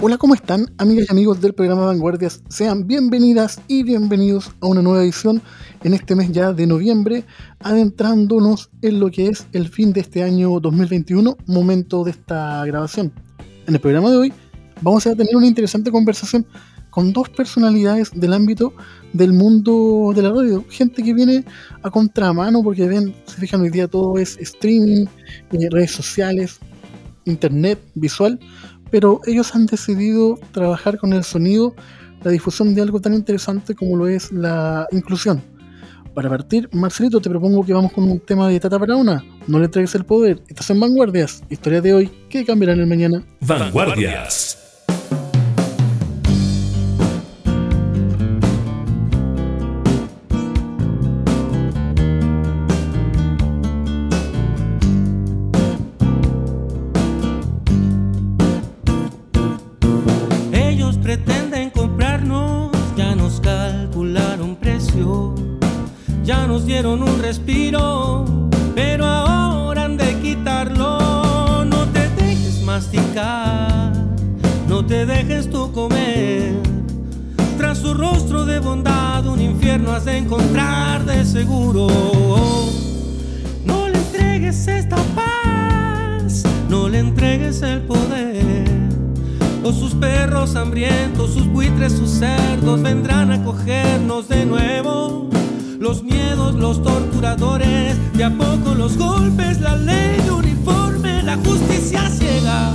Hola, ¿cómo están, amigas y amigos del programa Vanguardias? Sean bienvenidas y bienvenidos a una nueva edición en este mes ya de noviembre, adentrándonos en lo que es el fin de este año 2021, momento de esta grabación. En el programa de hoy vamos a tener una interesante conversación con dos personalidades del ámbito del mundo de la radio. Gente que viene a contramano porque ven, se fijan hoy día todo es streaming, eh, redes sociales, internet, visual, pero ellos han decidido trabajar con el sonido, la difusión de algo tan interesante como lo es la inclusión. Para partir, Marcelito, te propongo que vamos con un tema de Tata para una. No le entregues el poder. Estás en Vanguardias. Historia de hoy que cambiarán el mañana. Vanguardias. Seguro. No le entregues esta paz, no le entregues el poder. O sus perros hambrientos, sus buitres, sus cerdos vendrán a cogernos de nuevo los miedos, los torturadores, de a poco los golpes, la ley uniforme, la justicia ciega,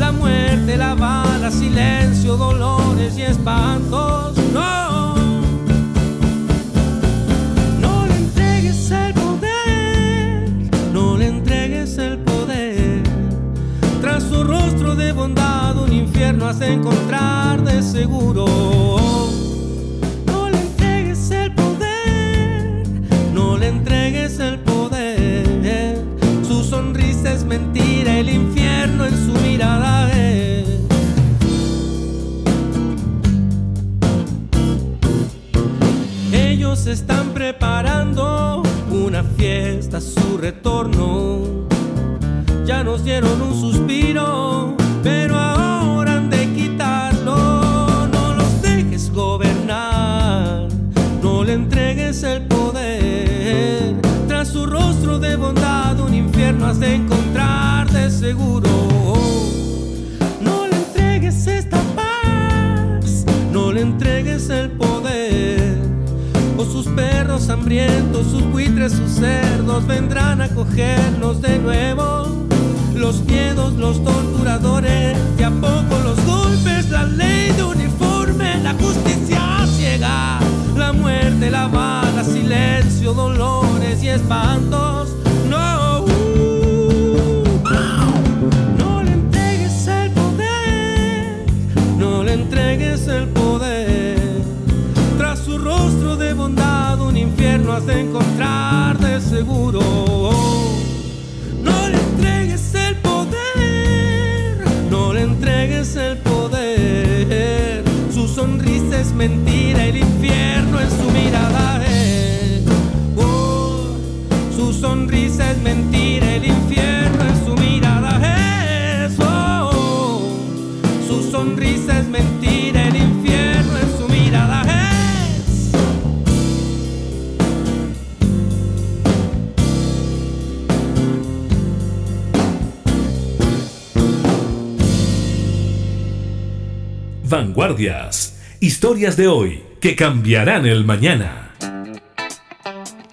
la muerte, la bala, silencio, dolores y espantos. No infierno has de encontrar de seguro. el poder. Su sonrisa es mentira, el infierno en su mirada es. Ellos están preparando una fiesta, su retorno. Ya nos dieron un suspiro, el poder su rostro de bondad un infierno has de encontrar de seguro. No le entregues esta paz, no le entregues el poder. O sus perros hambrientos, sus buitres, sus cerdos vendrán a cogernos de nuevo. Los miedos, los torturadores, de a poco los golpes, la ley de uniforme, la justicia la muerte, la bala, silencio, dolores y espantos. No, no le entregues el poder, no le entregues el poder. Tras su rostro de bondad, un infierno has de encontrar de seguro. No le entregues el poder, no le entregues el poder. Es mentira, el infierno en su mirada es. Oh, su sonrisa es mentira, el infierno en su mirada es. Oh, su sonrisa es mentira, el infierno en su mirada es. Vanguardias. Historias de hoy que cambiarán el mañana.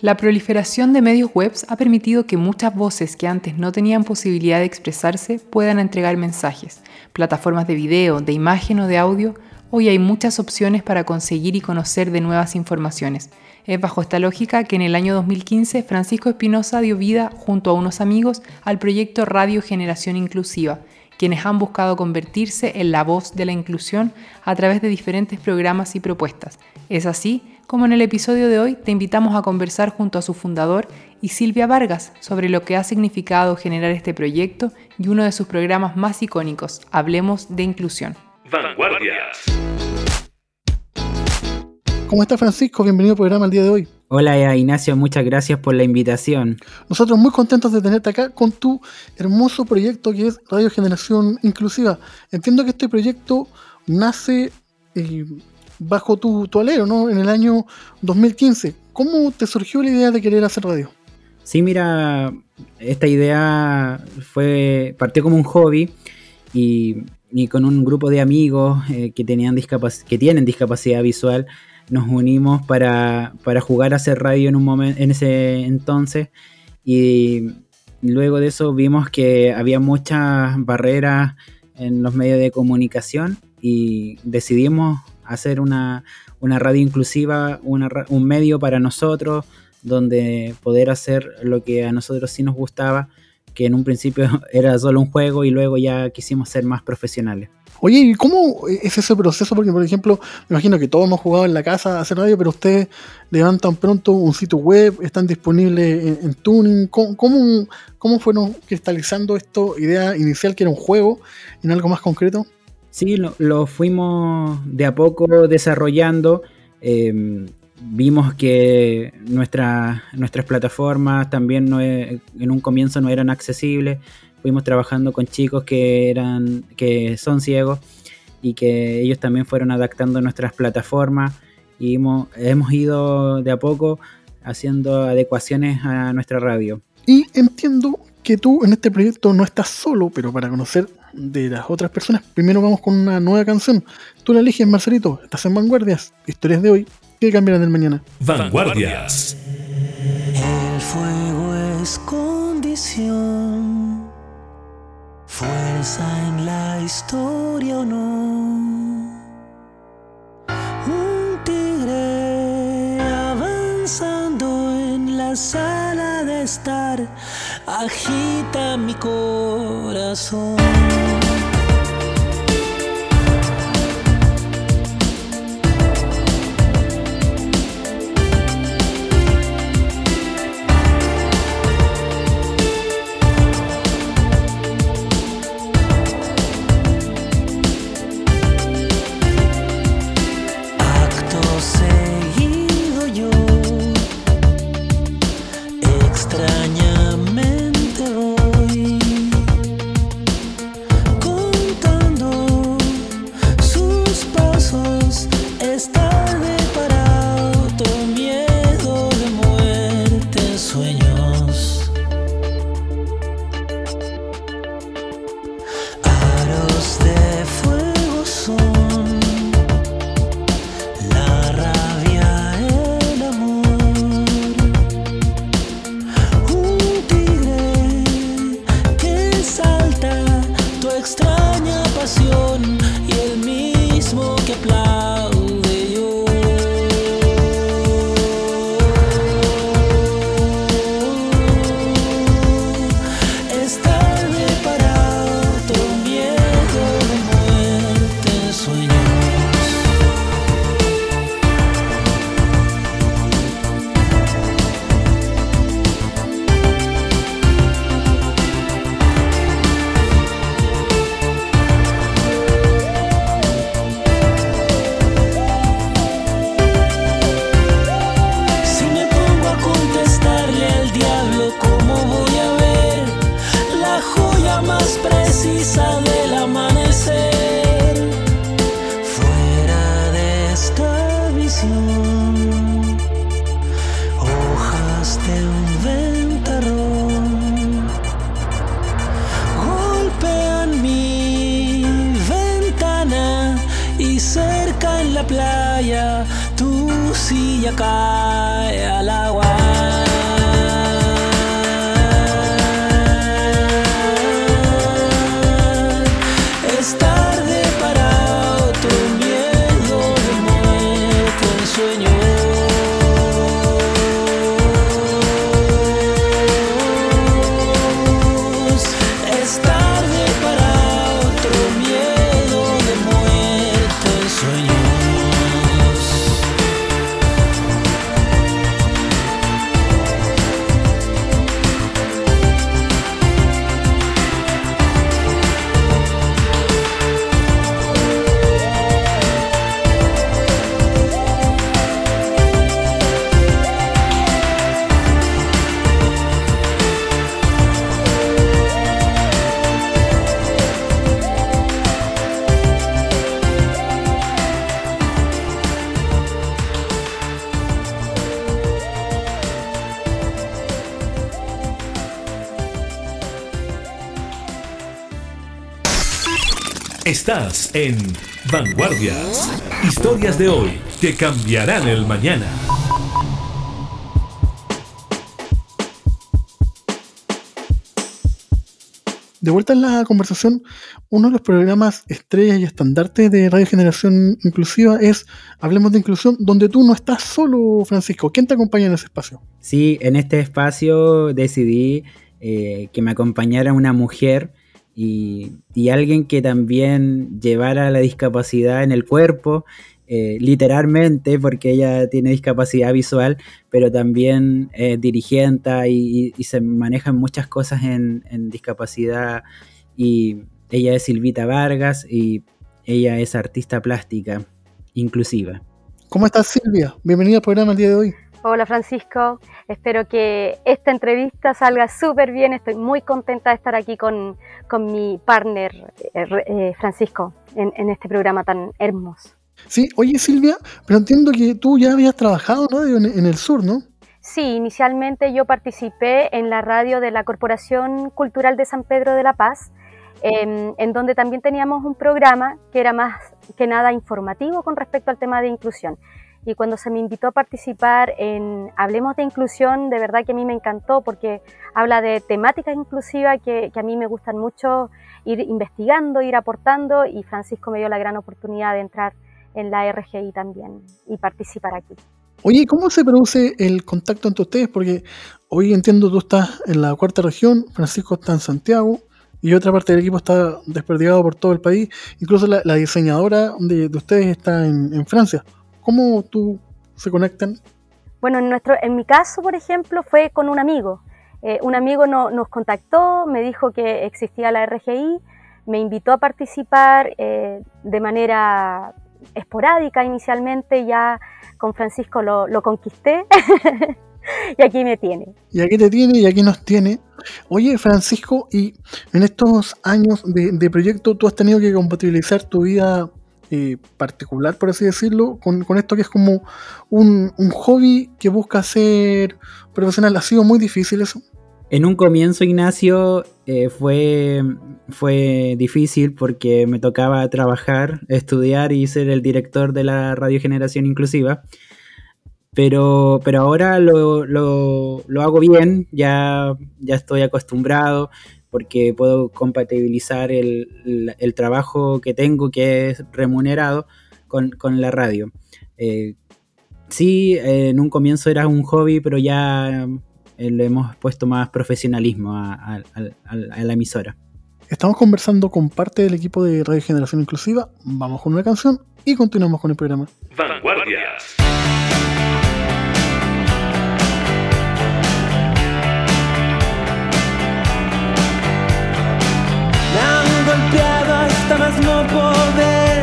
La proliferación de medios web ha permitido que muchas voces que antes no tenían posibilidad de expresarse puedan entregar mensajes. Plataformas de video, de imagen o de audio, hoy hay muchas opciones para conseguir y conocer de nuevas informaciones. Es bajo esta lógica que en el año 2015 Francisco Espinosa dio vida junto a unos amigos al proyecto Radio Generación Inclusiva, quienes han buscado convertirse en la voz de la inclusión a través de diferentes programas y propuestas. Es así como en el episodio de hoy te invitamos a conversar junto a su fundador y Silvia Vargas sobre lo que ha significado generar este proyecto y uno de sus programas más icónicos, Hablemos de Inclusión. Vanguardias. ¿Cómo está Francisco? Bienvenido al programa el día de hoy. Hola Ignacio, muchas gracias por la invitación. Nosotros muy contentos de tenerte acá con tu hermoso proyecto que es Radio Generación Inclusiva. Entiendo que este proyecto nace eh, bajo tu, tu alero, ¿no? En el año 2015. ¿Cómo te surgió la idea de querer hacer radio? Sí, mira, esta idea fue partió como un hobby y, con un grupo de amigos eh, que, tenían que tienen discapacidad visual nos unimos para, jugar a hacer radio en, un en ese entonces. Y luego de eso vimos que había muchas barreras en los medios de comunicación y decidimos hacer una, radio inclusiva, un medio para nosotros donde poder hacer lo que a nosotros sí nos gustaba, que en un principio era solo un juego y luego ya quisimos ser más profesionales. Oye, ¿y cómo es ese proceso? Porque, por ejemplo, me imagino que todos hemos jugado en la casa a hacer radio, pero ustedes levantan pronto un sitio web, están disponibles en, Tuning. ¿Cómo, cómo, fueron cristalizando esto, idea inicial que era un juego, en algo más concreto? Sí, lo, fuimos de a poco desarrollando. Em, vimos que nuestras plataformas también no, en un comienzo no eran accesibles fuimos trabajando con chicos que eran que son ciegos y que ellos también fueron adaptando nuestras plataformas y hemos, hemos ido de a poco haciendo adecuaciones a nuestra radio. Y entiendo que tú en este proyecto no estás solo, pero para conocer de las otras personas, primero vamos con una nueva canción. Tú la eliges, Marcelito, estás en Vanguardias, historias de hoy que cambiarán del mañana. Vanguardias. El fuego es condición fuerza en la historia o no. Un tigre avanzando en la sala de estar agita mi corazón. Estás en Vanguardias. Historias de hoy que cambiarán el mañana. De vuelta en la conversación, uno de los programas estrellas y estandartes de Radio Generación Inclusiva es Hablemos de Inclusión, donde tú no estás solo, Francisco. ¿Quién te acompaña en ese espacio? Sí, en este espacio decidí eh, que me acompañara una mujer y, alguien que también llevara la discapacidad en el cuerpo, eh, literalmente, porque ella tiene discapacidad visual, pero también es dirigente y, se manejan muchas cosas en, discapacidad. Y ella es Silvita Vargas y ella es artista plástica inclusiva. ¿Cómo estás, Silvia? Bienvenida al programa el día de hoy. Hola Francisco, espero que esta entrevista salga súper bien. Estoy muy contenta de estar aquí con, mi partner eh, eh, Francisco en, este programa tan hermoso. Sí, oye Silvia, pero entiendo que tú ya habías trabajado en, el sur, ¿no? Sí, inicialmente yo participé en la radio de la Corporación Cultural de San Pedro de la Paz, em, en donde también teníamos un programa que era más que nada informativo con respecto al tema de inclusión y cuando se me invitó a participar en Hablemos de Inclusión, de verdad que a mí me encantó porque habla de temáticas inclusivas que, a mí me gustan mucho ir investigando, ir aportando y Francisco me dio la gran oportunidad de entrar en la RGI también y participar aquí. Oye, ¿cómo se produce el contacto entre ustedes? Porque hoy entiendo tú estás en la cuarta región, Francisco está en Santiago y otra parte del equipo está desperdigado por todo el país. Incluso la, diseñadora de, ustedes está en Francia. ¿Cómo tú se conectan? Bueno, en, nuestro, en mi caso, por ejemplo, fue con un amigo. Eh, un amigo nos contactó, me dijo que existía la RGI, me invitó a participar eh, de manera esporádica inicialmente, ya con Francisco lo, conquisté y aquí me tiene. Y aquí te tiene y aquí nos tiene. Oye, Francisco, y en estos años de, de proyecto tú has tenido que compatibilizar tu vida eh, particular, por así decirlo, con, esto que es como un, hobby que busca ser profesional. ¿Ha sido muy difícil eso? En un comienzo, Ignacio, eh, fue, fue difícil porque me tocaba trabajar, estudiar y ser el director de la Radio Generación Inclusiva. Pero, pero ahora lo, lo, hago bien, ya, ya estoy acostumbrado porque puedo compatibilizar el, trabajo que tengo, que es remunerado, con, la radio. Eh, sí, en un comienzo era un hobby, pero ya eh, le hemos puesto más profesionalismo a, la emisora. Estamos conversando con parte del equipo de Radio Generación Inclusiva. Vamos con una canción y continuamos con el programa. Vanguardias. Poder.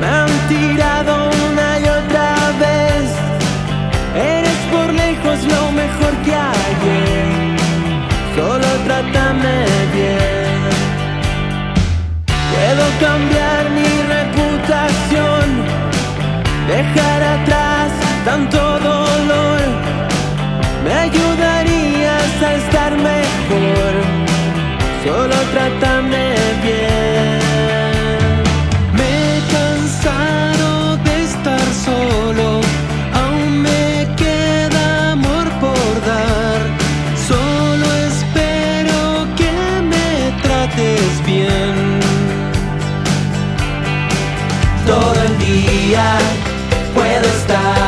Me han tirado una y otra vez. Eres por lejos lo mejor que hay. Solo trátame bien. Puedo cambiar bien. Todo el día puedo estar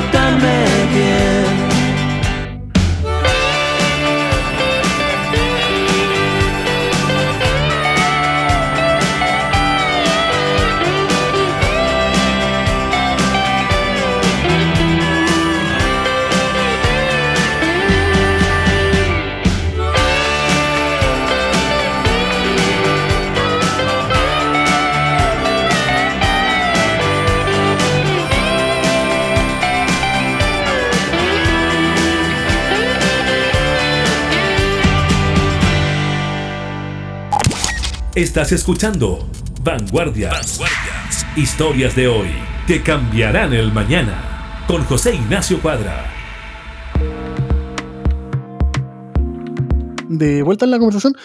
trátame bien. Estás escuchando Vanguardias. Vanguardias. Historias de hoy que cambiarán el mañana. Con José Ignacio Cuadra. De vuelta en la conversación,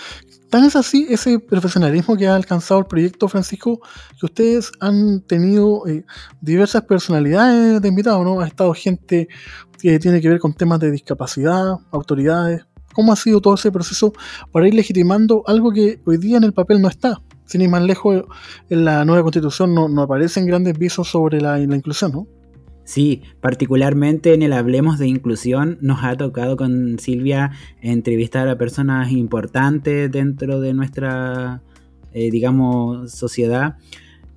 tan es así ese profesionalismo que ha alcanzado el proyecto Francisco, que ustedes han tenido eh, diversas personalidades de invitados, ¿no? Ha estado gente que tiene que ver con temas de discapacidad, autoridades. ¿Cómo ha sido todo ese proceso para ir legitimando algo que hoy día en el papel no está? sin ir más lejos, en la nueva constitución no, aparecen grandes visos sobre la, inclusión, ¿no? Sí, particularmente en el Hablemos de Inclusión nos ha tocado con Silvia entrevistar a personas importantes dentro de nuestra, eh, digamos, sociedad.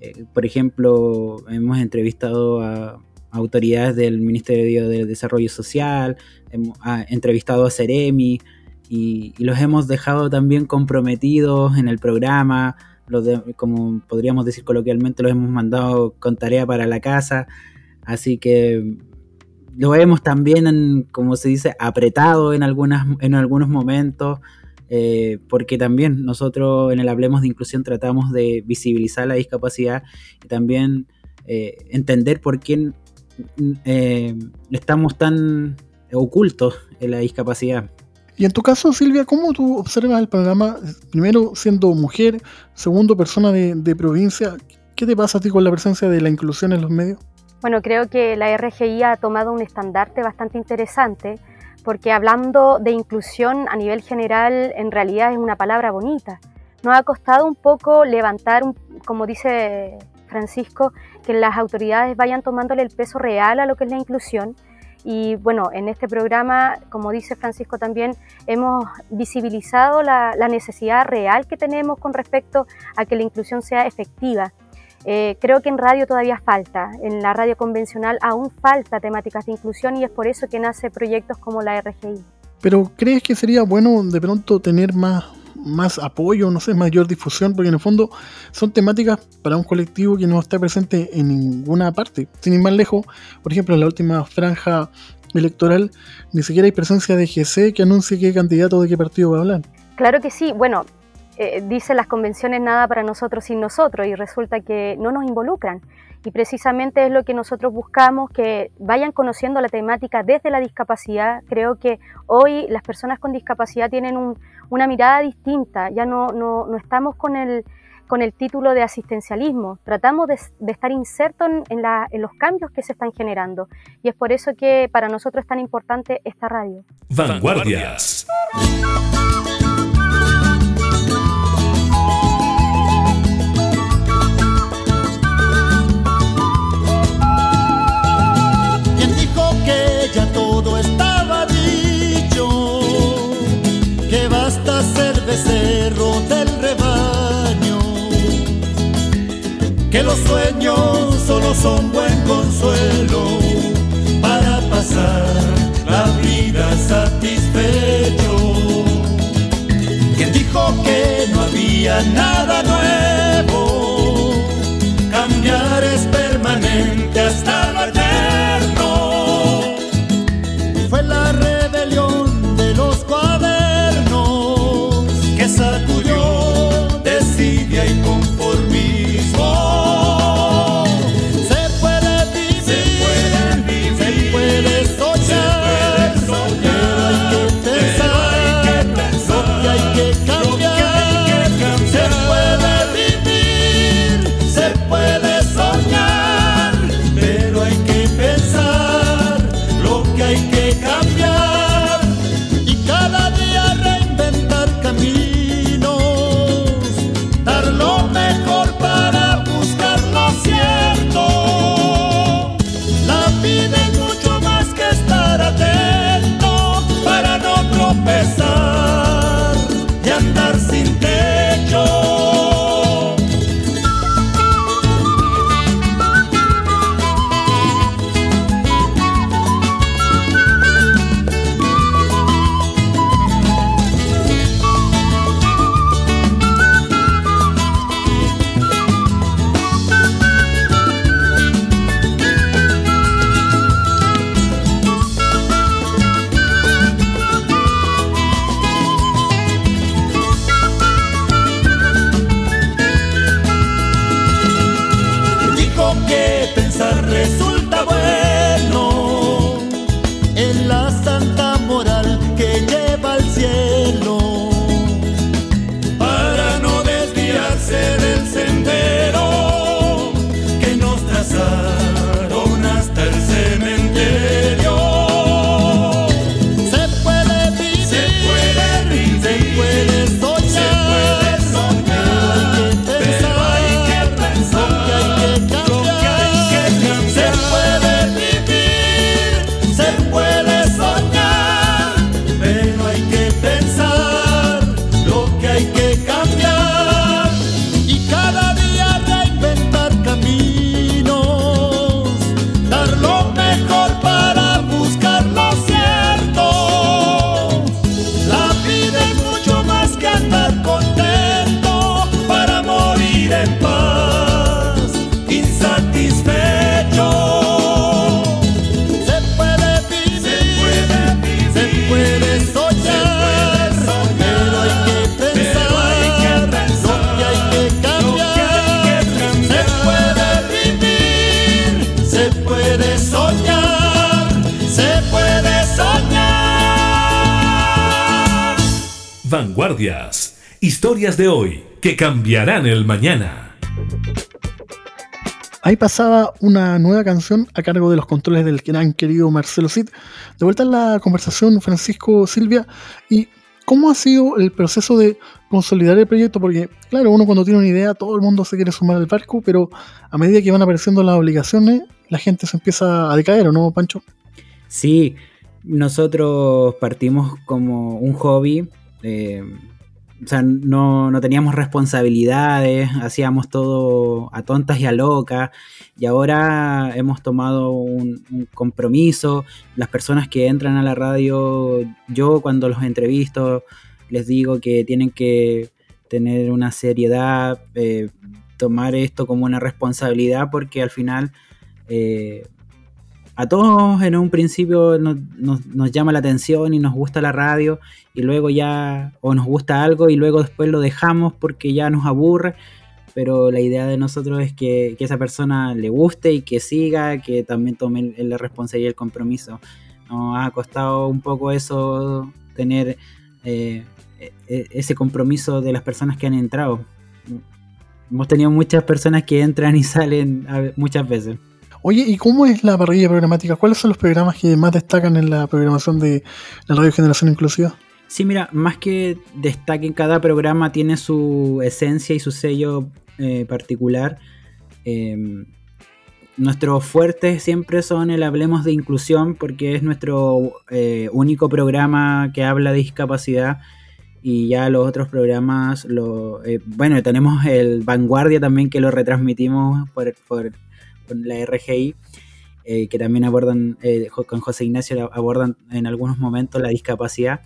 Eh, por ejemplo, hemos entrevistado a autoridades del Ministerio de Desarrollo Social, hemos entrevistado a Ceremi y, los hemos dejado también comprometidos en el programa como podríamos decir coloquialmente, los hemos mandado con tarea para la casa, así que lo hemos también, como se dice, apretado en, algunas, en algunos momentos, eh, porque también nosotros en el Hablemos de Inclusión tratamos de visibilizar la discapacidad y también eh, entender por qué eh, estamos tan ocultos en la discapacidad. Y en tu caso, Silvia, ¿cómo tú observas el programa? Primero, siendo mujer, segundo, persona de, provincia. ¿Qué te pasa a ti con la presencia de la inclusión en los medios? Bueno, creo que la RGI ha tomado un estandarte bastante interesante, porque hablando de inclusión a nivel general, en realidad es una palabra bonita. Nos ha costado un poco levantar, como dice Francisco, que las autoridades vayan tomándole el peso real a lo que es la inclusión y bueno, en este programa, como dice Francisco también, hemos visibilizado la, necesidad real que tenemos con respecto a que la inclusión sea efectiva. Eh, creo que en radio todavía falta, en la radio convencional aún falta temáticas de inclusión y es por eso que nace proyectos como la RGI. Pero ¿crees que sería bueno de pronto tener más, más apoyo, no sé, mayor difusión? Porque en el fondo son temáticas para un colectivo que no está presente en ninguna parte. Sin ir más lejos, por ejemplo, en la última franja electoral, ni siquiera hay presencia de GC que anuncie qué candidato de qué partido va a hablar. Claro que sí. Bueno, eh, dice las convenciones nada para nosotros sin nosotros y resulta que no nos involucran. Y precisamente es lo que nosotros buscamos, que vayan conociendo la temática desde la discapacidad. Creo que hoy las personas con discapacidad tienen una mirada distinta, ya no, no, estamos con el, con el título de asistencialismo, tratamos de, estar insertos en, en, los cambios que se están generando. Y es por eso que para nosotros es tan importante esta radio. Vanguardias. Los sueños solo son buen consuelo Vanguardias. Historias de hoy que cambiarán el mañana. Ahí pasaba una nueva canción a cargo de los controles del gran querido Marcelo Cid. De vuelta en la conversación, Francisco Silvia, ¿y cómo ha sido el proceso de consolidar el proyecto? Porque, claro, uno cuando tiene una idea, todo el mundo se quiere sumar al barco, pero a medida que van apareciendo las obligaciones, la gente se empieza a decaer, ¿o no, Pancho? Sí, nosotros partimos como un hobby. Eh, o sea, no, no, teníamos responsabilidades, hacíamos todo a tontas y a locas, y ahora hemos tomado un, compromiso. Las personas que entran a la radio, yo cuando los entrevisto, les digo que tienen que tener una seriedad, eh, tomar esto como una responsabilidad, porque al final eh, a todos en un principio nos, llama la atención y nos gusta la radio y luego ya o nos gusta algo y luego después lo dejamos porque ya nos aburre, pero la idea de nosotros es que, esa persona le guste y que siga, que también tome la responsabilidad y el compromiso. Nos ha costado un poco eso, tener eh, ese compromiso de las personas que han entrado. Hemos tenido muchas personas que entran y salen muchas veces. Oye, ¿y cómo es la parrilla programática? ¿Cuáles son los programas que más destacan en la programación de la Radio Generación Inclusiva? Sí, mira, más que destaquen, cada programa tiene su esencia y su sello eh, particular. Eh, nuestros fuertes siempre son el Hablemos de Inclusión porque es nuestro eh, único programa que habla de discapacidad y ya los otros programas, lo, eh, bueno, tenemos el Vanguardia también que lo retransmitimos por con la RGI, eh, que también abordan, eh, con José Ignacio abordan en algunos momentos la discapacidad,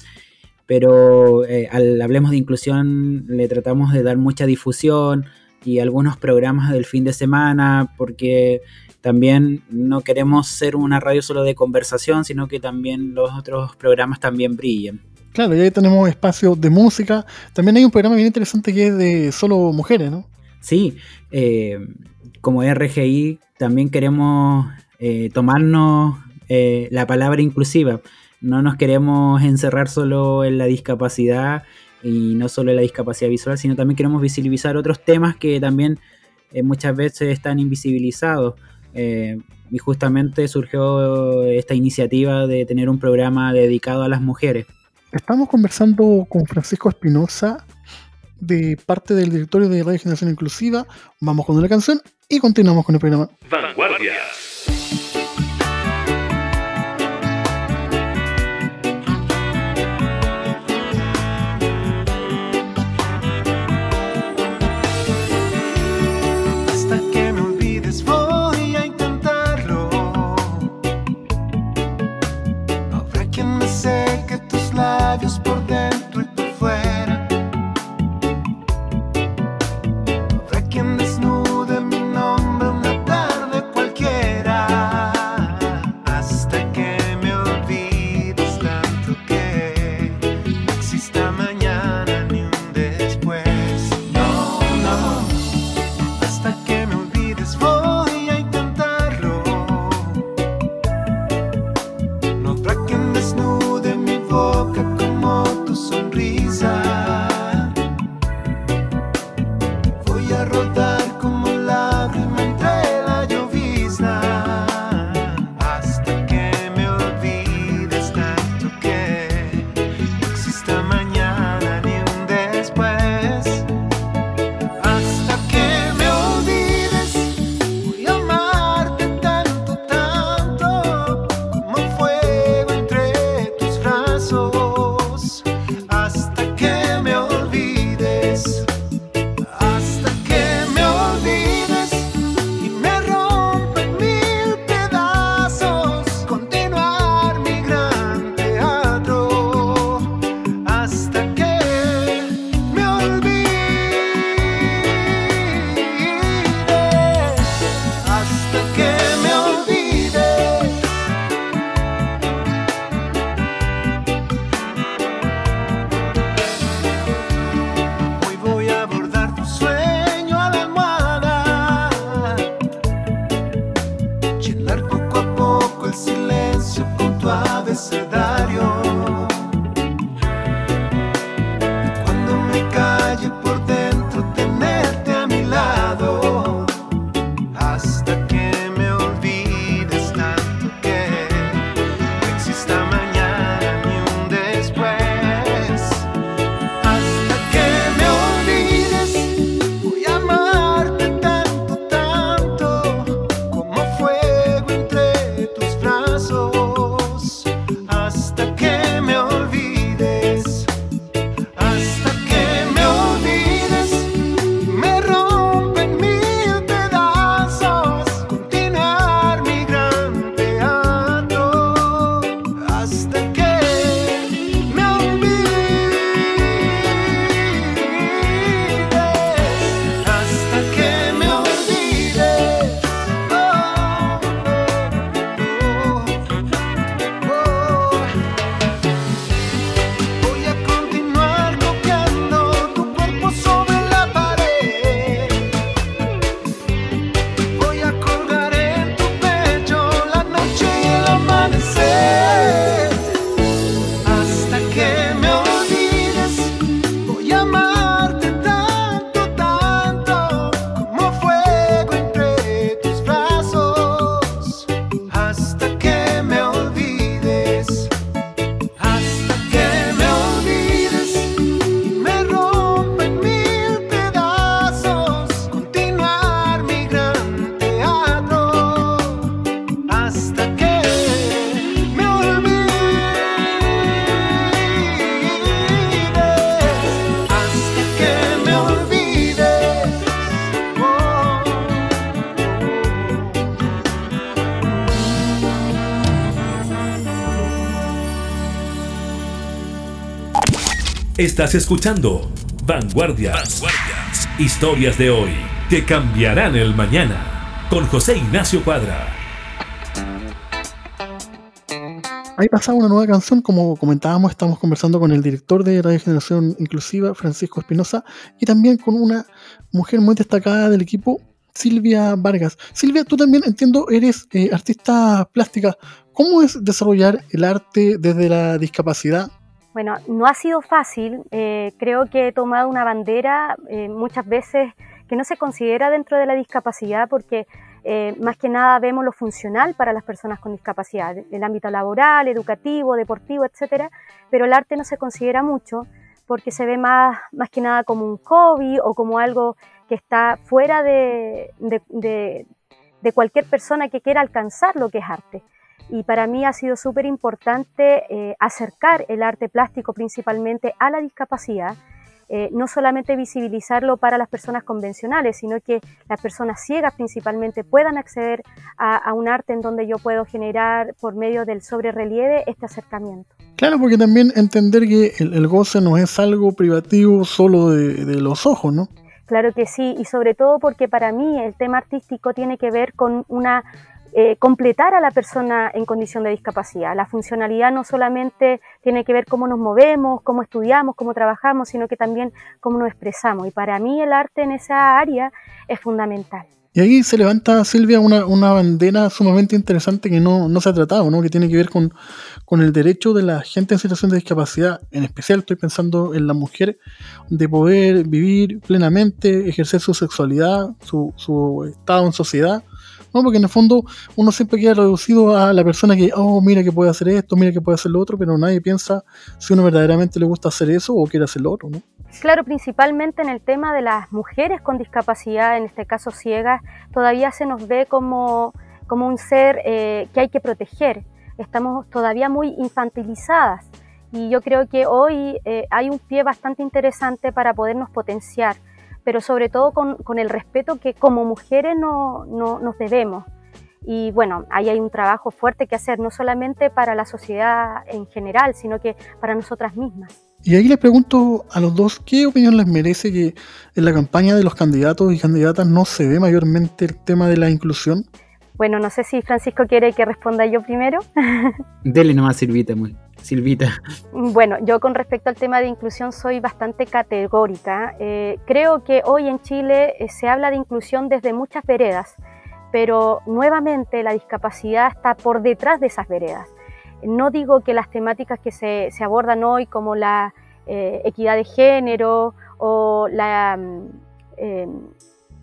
pero eh, al Hablemos de Inclusión le tratamos de dar mucha difusión y algunos programas del fin de semana, porque también no queremos ser una radio solo de conversación, sino que también los otros programas también brillen. Claro, y ahí tenemos espacio de música. También hay un programa bien interesante que es de solo mujeres, ¿no? Sí, eh, como RGI también queremos eh, tomarnos eh, la palabra inclusiva. No nos queremos encerrar solo en la discapacidad y no solo en la discapacidad visual, sino también queremos visibilizar otros temas que también eh, muchas veces están invisibilizados. Y justamente surgió esta iniciativa de tener un programa dedicado a las mujeres. Estamos conversando con Francisco Espinosa de parte del directorio de Radio Generación Inclusiva. Vamos con una canción y continuamos con el programa. Vanguardias. Estás escuchando Vanguardias. Historias de hoy que cambiarán el mañana. Con José Ignacio Cuadra. Ahí pasaba una nueva canción, como comentábamos, estamos conversando con el director de Radio Generación Inclusiva, Francisco Espinosa, y también con una mujer muy destacada del equipo, Silvia Vargas. Silvia, tú también entiendo, eres eh, artista plástica. ¿Cómo es desarrollar el arte desde la discapacidad? Bueno, no ha sido fácil. Eh, creo que he tomado una bandera eh, muchas veces que no se considera dentro de la discapacidad porque eh, más que nada vemos lo funcional para las personas con discapacidad, el ámbito laboral, educativo, deportivo, etcétera, pero el arte no se considera mucho porque se ve más, más que nada como un hobby o como algo que está fuera de, de, de cualquier persona que quiera alcanzar lo que es arte y para mí ha sido súper importante eh, acercar el arte plástico principalmente a la discapacidad, eh, no solamente visibilizarlo para las personas convencionales, sino que las personas ciegas principalmente puedan acceder a, un arte en donde yo puedo generar por medio del sobrerelieve este acercamiento. Claro, porque también entender que el, goce no es algo privativo solo de, de los ojos, ¿no? Claro que sí, y sobre todo porque para mí el tema artístico tiene que ver con una eh, completar a la persona en condición de discapacidad. La funcionalidad no solamente tiene que ver cómo nos movemos, cómo estudiamos, cómo trabajamos, sino que también cómo nos expresamos. Y para mí el arte en esa área es fundamental. Y ahí se levanta, Silvia, una, una bandera sumamente interesante que no, no se ha tratado, ¿no? que tiene que ver con, con, el derecho de la gente en situación de discapacidad, en especial estoy pensando en la mujer, de poder vivir plenamente, ejercer su sexualidad, su, su estado en sociedad, ¿no? Porque en el fondo uno siempre queda reducido a la persona que, oh, mira que puede hacer esto, mira que puede hacer lo otro, pero nadie piensa si uno verdaderamente le gusta hacer eso o quiere hacer lo otro, ¿no? Claro, principalmente en el tema de las mujeres con discapacidad, en este caso ciegas, todavía se nos ve como, como un ser eh, que hay que proteger. Estamos todavía muy infantilizadas y yo creo que hoy eh, hay un pie bastante interesante para podernos potenciar pero sobre todo con, con el respeto que como mujeres no, no, nos debemos. Y bueno, ahí hay un trabajo fuerte que hacer, no solamente para la sociedad en general, sino que para nosotras mismas. Y ahí les pregunto a los dos, ¿qué opinión les merece que en la campaña de los candidatos y candidatas no se ve mayormente el tema de la inclusión? Bueno, no sé si Francisco quiere que responda yo primero. Dele nomás, Silvita, muy. Silvita. Bueno, yo con respecto al tema de inclusión soy bastante categórica. Eh, creo que hoy en Chile eh, se habla de inclusión desde muchas veredas, pero nuevamente la discapacidad está por detrás de esas veredas. No digo que las temáticas que se, se abordan hoy como la eh, equidad de género o la... Mm,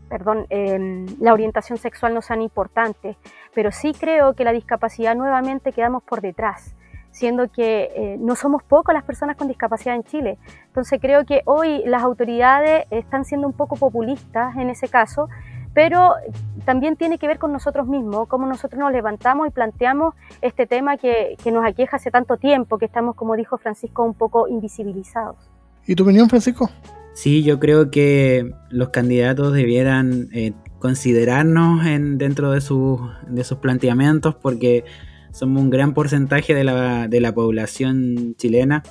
perdón, em, la orientación sexual no sean importantes, pero sí creo que la discapacidad nuevamente quedamos por detrás siendo que eh, no somos pocas las personas con discapacidad en Chile. Entonces creo que hoy las autoridades están siendo un poco populistas en ese caso, pero también tiene que ver con nosotros mismos, cómo nosotros nos levantamos y planteamos este tema que, que nos aqueja hace tanto tiempo, que estamos, como dijo Francisco, un poco invisibilizados. ¿Y tu opinión, Francisco? Sí, yo creo que los candidatos debieran eh, considerarnos en, dentro de, de sus planteamientos porque somos un gran porcentaje de la, población chilena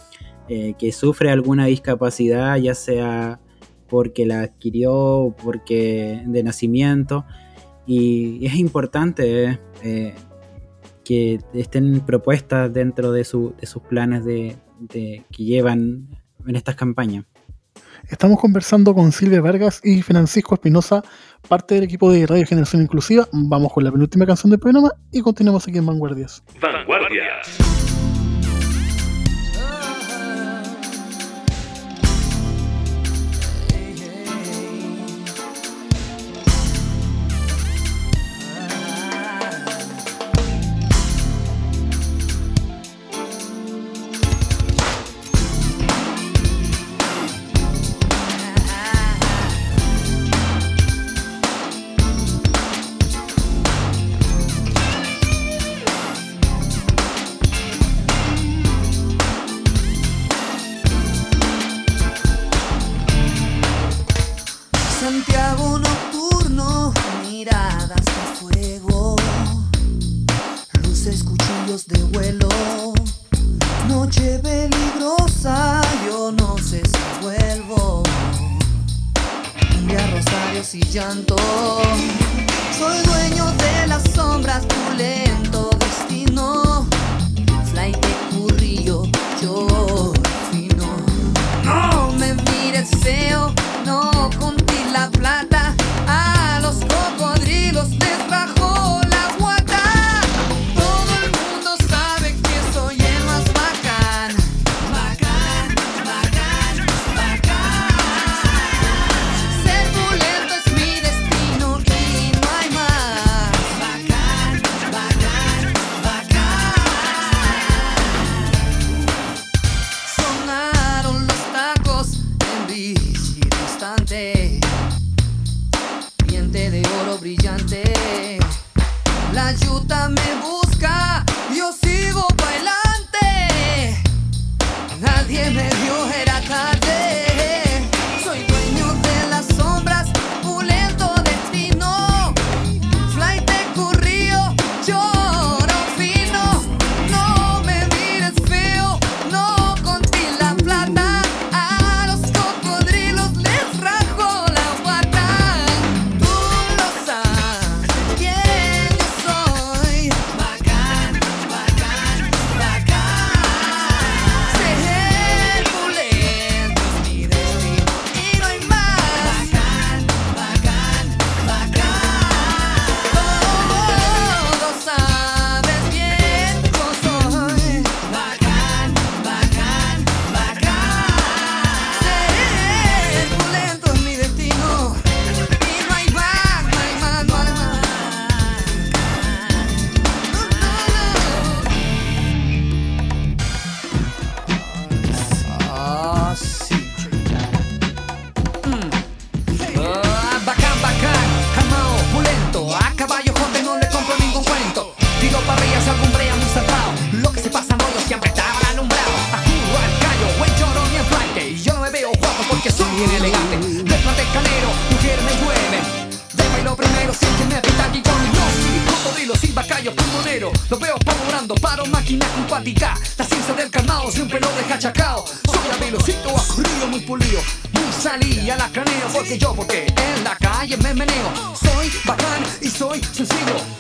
eh, que sufre alguna discapacidad, ya sea porque la adquirió o porque de nacimiento. Y es importante eh, que estén propuestas dentro de, sus planes de, que llevan en estas campañas. Estamos conversando con Silvia Vargas y Francisco Espinosa, parte del equipo de Radio Generación Inclusiva. Vamos con la penúltima canción del programa y continuamos aquí en Vanguardias. Vanguardias. Soy bacán y soy sencillo.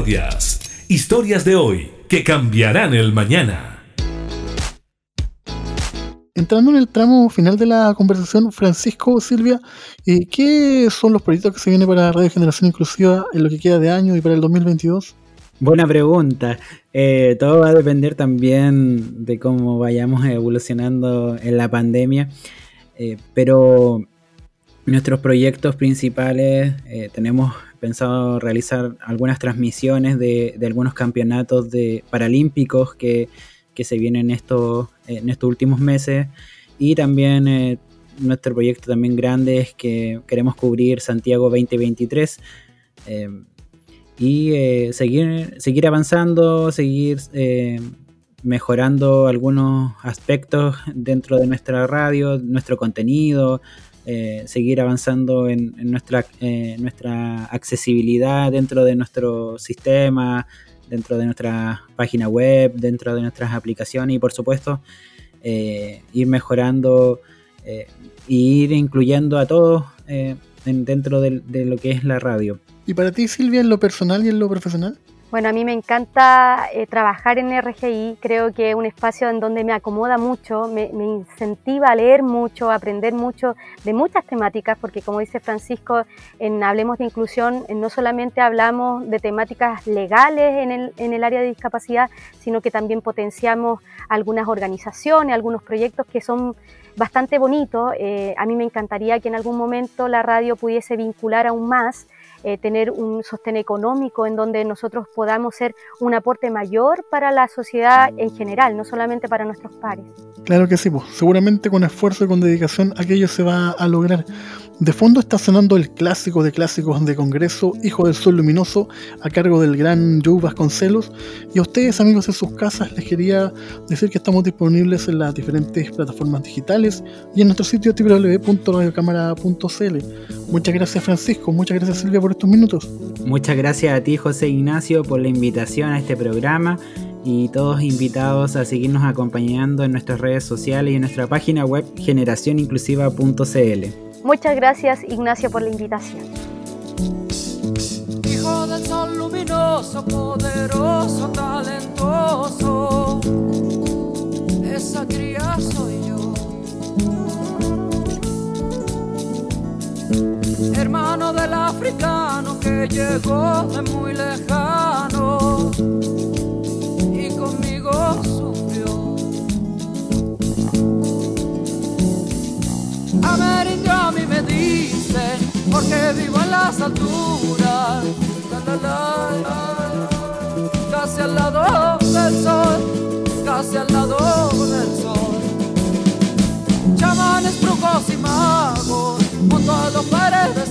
Vanguardias. Historias de hoy que cambiarán el mañana. Entrando en el tramo final de la conversación, Francisco, Silvia, eh, ¿qué son los proyectos que se vienen para Radio Generación Inclusiva en lo que queda de año y para el 2022? Buena pregunta. Eh, todo va a depender también de cómo vayamos evolucionando en la pandemia. Eh, pero nuestros proyectos principales eh, tenemos pensado realizar algunas transmisiones de, de algunos campeonatos de paralímpicos que, que se vienen en estos últimos meses. Y también eh, nuestro proyecto también grande es que queremos cubrir Santiago 2023. eh, y eh, seguir, seguir avanzando, seguir mejorando algunos aspectos dentro de nuestra radio, nuestro contenido, eh, seguir avanzando en, nuestra, eh, nuestra accesibilidad dentro de nuestro sistema, dentro de nuestra página web, dentro de nuestras aplicaciones y por supuesto eh, ir mejorando e ir incluyendo a todos en- dentro del- de, lo que es la radio. ¿Y para ti, Silvia, en lo personal y en lo profesional? Bueno, a mí me encanta eh, trabajar en RGI, creo que es un espacio en donde me acomoda mucho, me, incentiva a leer mucho, a aprender mucho de muchas temáticas, porque como dice Francisco, en Hablemos de Inclusión no solamente hablamos de temáticas legales en el, en el área de discapacidad, sino que también potenciamos algunas organizaciones, algunos proyectos que son bastante bonitos. Eh, a mí me encantaría que en algún momento la radio pudiese vincular aún más eh, tener un sostén económico en donde nosotros podamos ser un aporte mayor para la sociedad en general, no solamente para nuestros pares. Claro que sí, pues, seguramente con esfuerzo y con dedicación aquello se va a lograr. De fondo está sonando el clásico de clásicos de Congreso, Hijo del Sol Luminoso, a cargo del gran Joe Vasconcelos. Y a ustedes, amigos en sus casas, les quería decir que estamos disponibles en las diferentes plataformas digitales y en nuestro sitio www.radiocámara.cl. Muchas gracias, Francisco. Muchas gracias, Silvia, por estos minutos. Muchas gracias a ti, José Ignacio, por la invitación a este programa y todos invitados a seguirnos acompañando en nuestras redes sociales y en nuestra página web generacioninclusiva.cl. Muchas gracias Ignacio por la invitación. Hijo del sol luminoso, poderoso, talentoso, esa cría soy yo. Hermano del africano que llegó de muy lejano y conmigo sufrió. A mí me dicen porque vivo en las alturas, la, la, la, casi al lado del sol, casi al lado del sol. Chamanes, brujos y magos, junto a los paredes